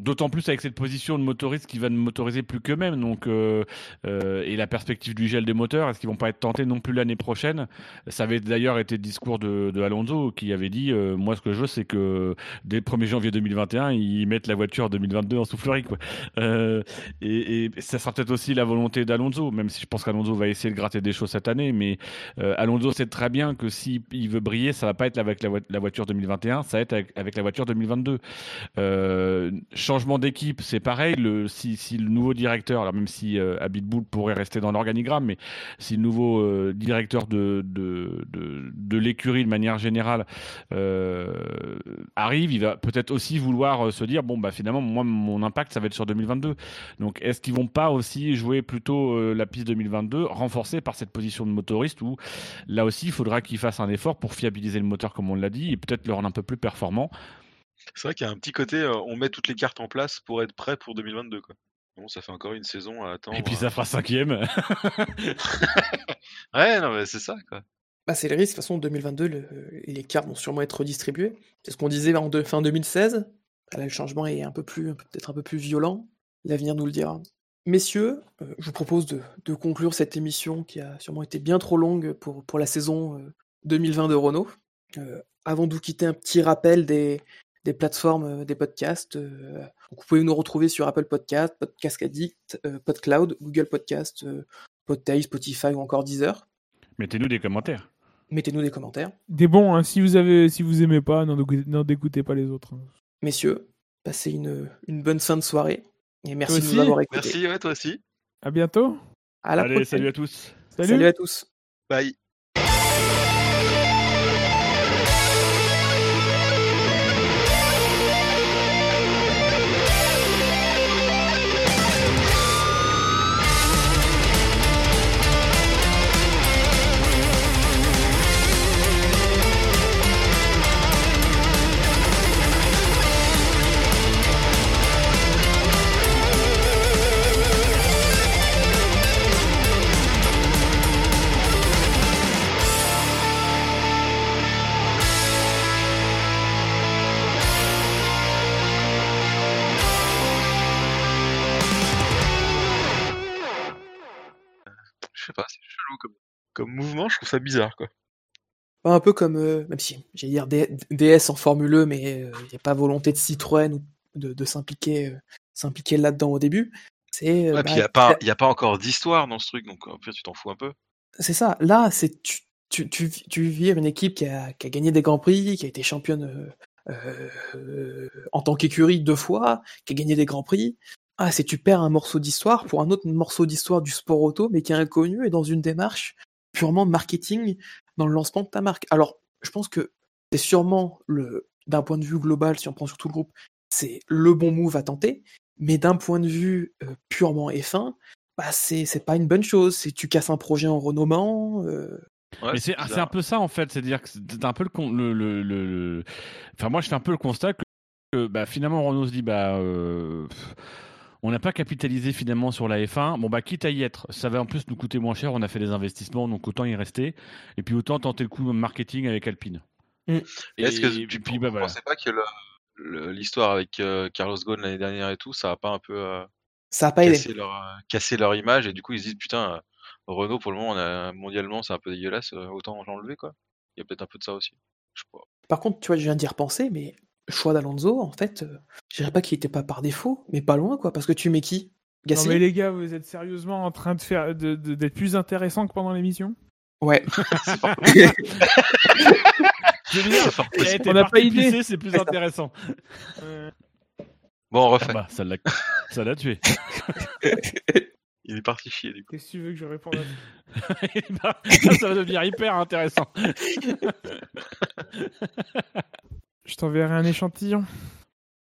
D'autant plus avec cette position de motoriste qui va ne motoriser plus qu'eux-mêmes. Euh, euh, et la perspective du gel des moteurs, est-ce qu'ils vont pas être tentés non plus l'année prochaine? Ça avait d'ailleurs été le discours de, Alonso qui avait dit euh, Moi, ce que je veux, c'est que dès le 1er janvier 2021, ils mettent la voiture 2022 en soufflerie. Et, ça sera peut-être aussi la volonté d'Alonso, même si je pense qu'Alonso va essayer de gratter des choses cette année. Mais Alonso sait très bien que s'il il veut briller, ça va pas être avec la, vo- la voiture 2021, ça va être avec, avec la voiture 2022. Euh, changement d'équipe, c'est pareil. Le, si, le nouveau directeur, alors même si euh, pourrait rester dans l'organigramme, mais si le nouveau euh, directeur de, de, de, l'écurie de manière générale euh, arrive, il va peut-être aussi vouloir euh, se dire bon bah finalement moi mon impact ça va être sur 2022. Donc est-ce qu'ils vont pas aussi jouer plutôt la piste 2022 renforcée par cette position de motoriste où là aussi il faudra qu'ils fassent un effort pour fiabiliser le moteur comme on l'a dit et peut-être le rendre un peu plus performant. C'est vrai qu'il y a un petit côté, euh, on met toutes les cartes en place pour être prêt pour 2022, quoi. Bon, ça fait encore une saison à attendre. Et puis ça fera cinquième. [laughs] Ouais, non, mais c'est ça, quoi. bah, c'est le risque. De toute façon, 2022, le- les cartes vont sûrement être redistribuées. C'est ce qu'on disait en de- fin 2016. Là, le changement est un peu plus, peut-être un peu plus violent. L'avenir nous le dira. Messieurs, euh, je vous propose de, de conclure cette émission qui a sûrement été bien trop longue pour, pour la saison euh, 2020 de Renault. Euh, avant de vous quitter, un petit rappel des, des plateformes euh, des podcasts. euh, donc vous pouvez nous retrouver sur Apple Podcast, Podcast Addict, euh, PodCloud, Google Podcast, euh, Podtail, Spotify ou encore Deezer. Mettez-nous des commentaires. Mettez-nous des commentaires. Des bons, hein, si vous avez, si vous aimez pas, n'en écoutez pas les autres. hein. Messieurs, passez une, une bonne fin de soirée. Et merci de nous avoir écoutés. Merci, ouais, toi aussi. À bientôt. À la Allez, prochaine. salut à tous. Salut. Salut à tous. Bye. Comme, mouvement, je trouve ça bizarre, quoi. Un peu comme, euh, même si j'allais dire D- DS en Formule E, mais il n'y a pas volonté de Citroën ou de, de s'impliquer euh, s'impliquer là-dedans au début. C'est euh, Ouais, bah, puis il n'y a, pas- y a pas encore d'histoire dans ce truc, donc en fait, tu t'en fous un peu. c'est ça. Là, c'est tu, tu, tu, tu vires une équipe qui a, qui a gagné des Grands Prix, qui a été championne euh, euh, en tant qu'écurie deux fois, qui a gagné des Grands Prix. Ah, c'est tu perds un morceau d'histoire pour un autre morceau d'histoire du sport auto, mais qui est inconnu et dans une démarche purement marketing dans le lancement de ta marque. Alors, je pense que c'est sûrement le, d'un point de vue global, si on prend sur tout le groupe, c'est le bon move à tenter, mais d'un point de vue euh, purement F1, bah c'est, c'est pas une bonne chose. C'est tu casses un projet en renommant. euh, Ouais, Mais c'est un peu ça en fait, c'est-à-dire que c'est un peu le, con- le, le, le- le- Enfin, moi je fais un peu le constat que, que, bah, finalement Renault se dit bah. euh, pff, on n'a pas capitalisé finalement sur la F1. Bon, bah, quitte à y être, ça va en plus nous coûter moins cher. On a fait des investissements, donc autant y rester. Et puis autant tenter le coup marketing avec Alpine. Mm. Et, Est-ce que tu ne bah, voilà. pensez pas que le- le- l'histoire avec euh, Carlos Ghosn l'année dernière et tout, ça a pas un peu euh, ça a pas aidé. cassé, leur, euh, cassé leur image et du coup ils se disent putain, euh, Renault pour le moment on a, mondialement c'est un peu dégueulasse, autant l'enlever quoi. Il y a peut-être un peu de ça aussi. Je sais pas. Par contre, tu vois, je viens d'y repenser, mais choix d'Alonso, en fait, euh, je dirais pas qu'il était pas par défaut, mais pas loin, quoi, parce que tu mets qui? Non Gasly? mais les gars, vous êtes sérieusement en train de faire de- de- d'être plus intéressant que pendant l'émission? Ouais. [laughs] T'es On n'a pas idée. pisser, c'est plus intéressant. Bon on Ah refait. bah, ça l'a ça l'a tué. [laughs] Il est parti chier du coup. Qu'est-ce que tu veux que je réponde à ça? [laughs] Ça va devenir hyper intéressant. Je t'enverrai un échantillon.